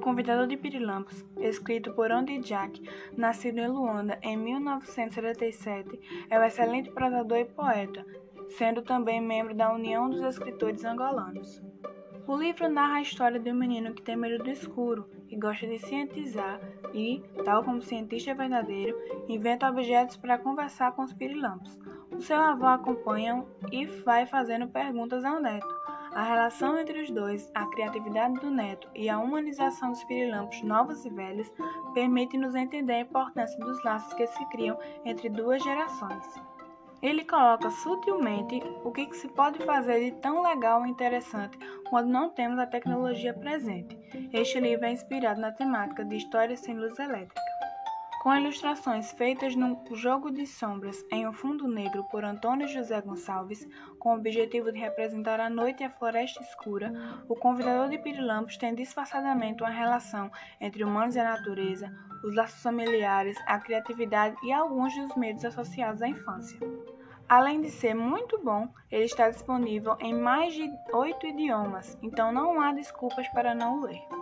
Convidador de Pirilampos, escrito por Andy Jack, nascido em Luanda em 1977, é um excelente prosador e poeta, sendo também membro da União dos Escritores Angolanos. O livro narra a história de um menino que tem medo do escuro e gosta de cientizar e, tal como cientista verdadeiro, inventa objetos para conversar com os pirilampos. O seu avô acompanha e vai fazendo perguntas ao neto. A relação entre os dois, a criatividade do neto e a humanização dos pirilampos novos e velhos permite-nos entender a importância dos laços que se criam entre duas gerações. Ele coloca sutilmente o que se pode fazer de tão legal e interessante quando não temos a tecnologia presente. Este livro é inspirado na temática de histórias sem luz elétrica com ilustrações feitas no Jogo de Sombras em um fundo negro por Antônio José Gonçalves, com o objetivo de representar a noite e a floresta escura, o convidador de Pirilampos tem disfarçadamente uma relação entre humanos e a natureza, os laços familiares, a criatividade e alguns dos medos associados à infância. Além de ser muito bom, ele está disponível em mais de oito idiomas, então não há desculpas para não o ler.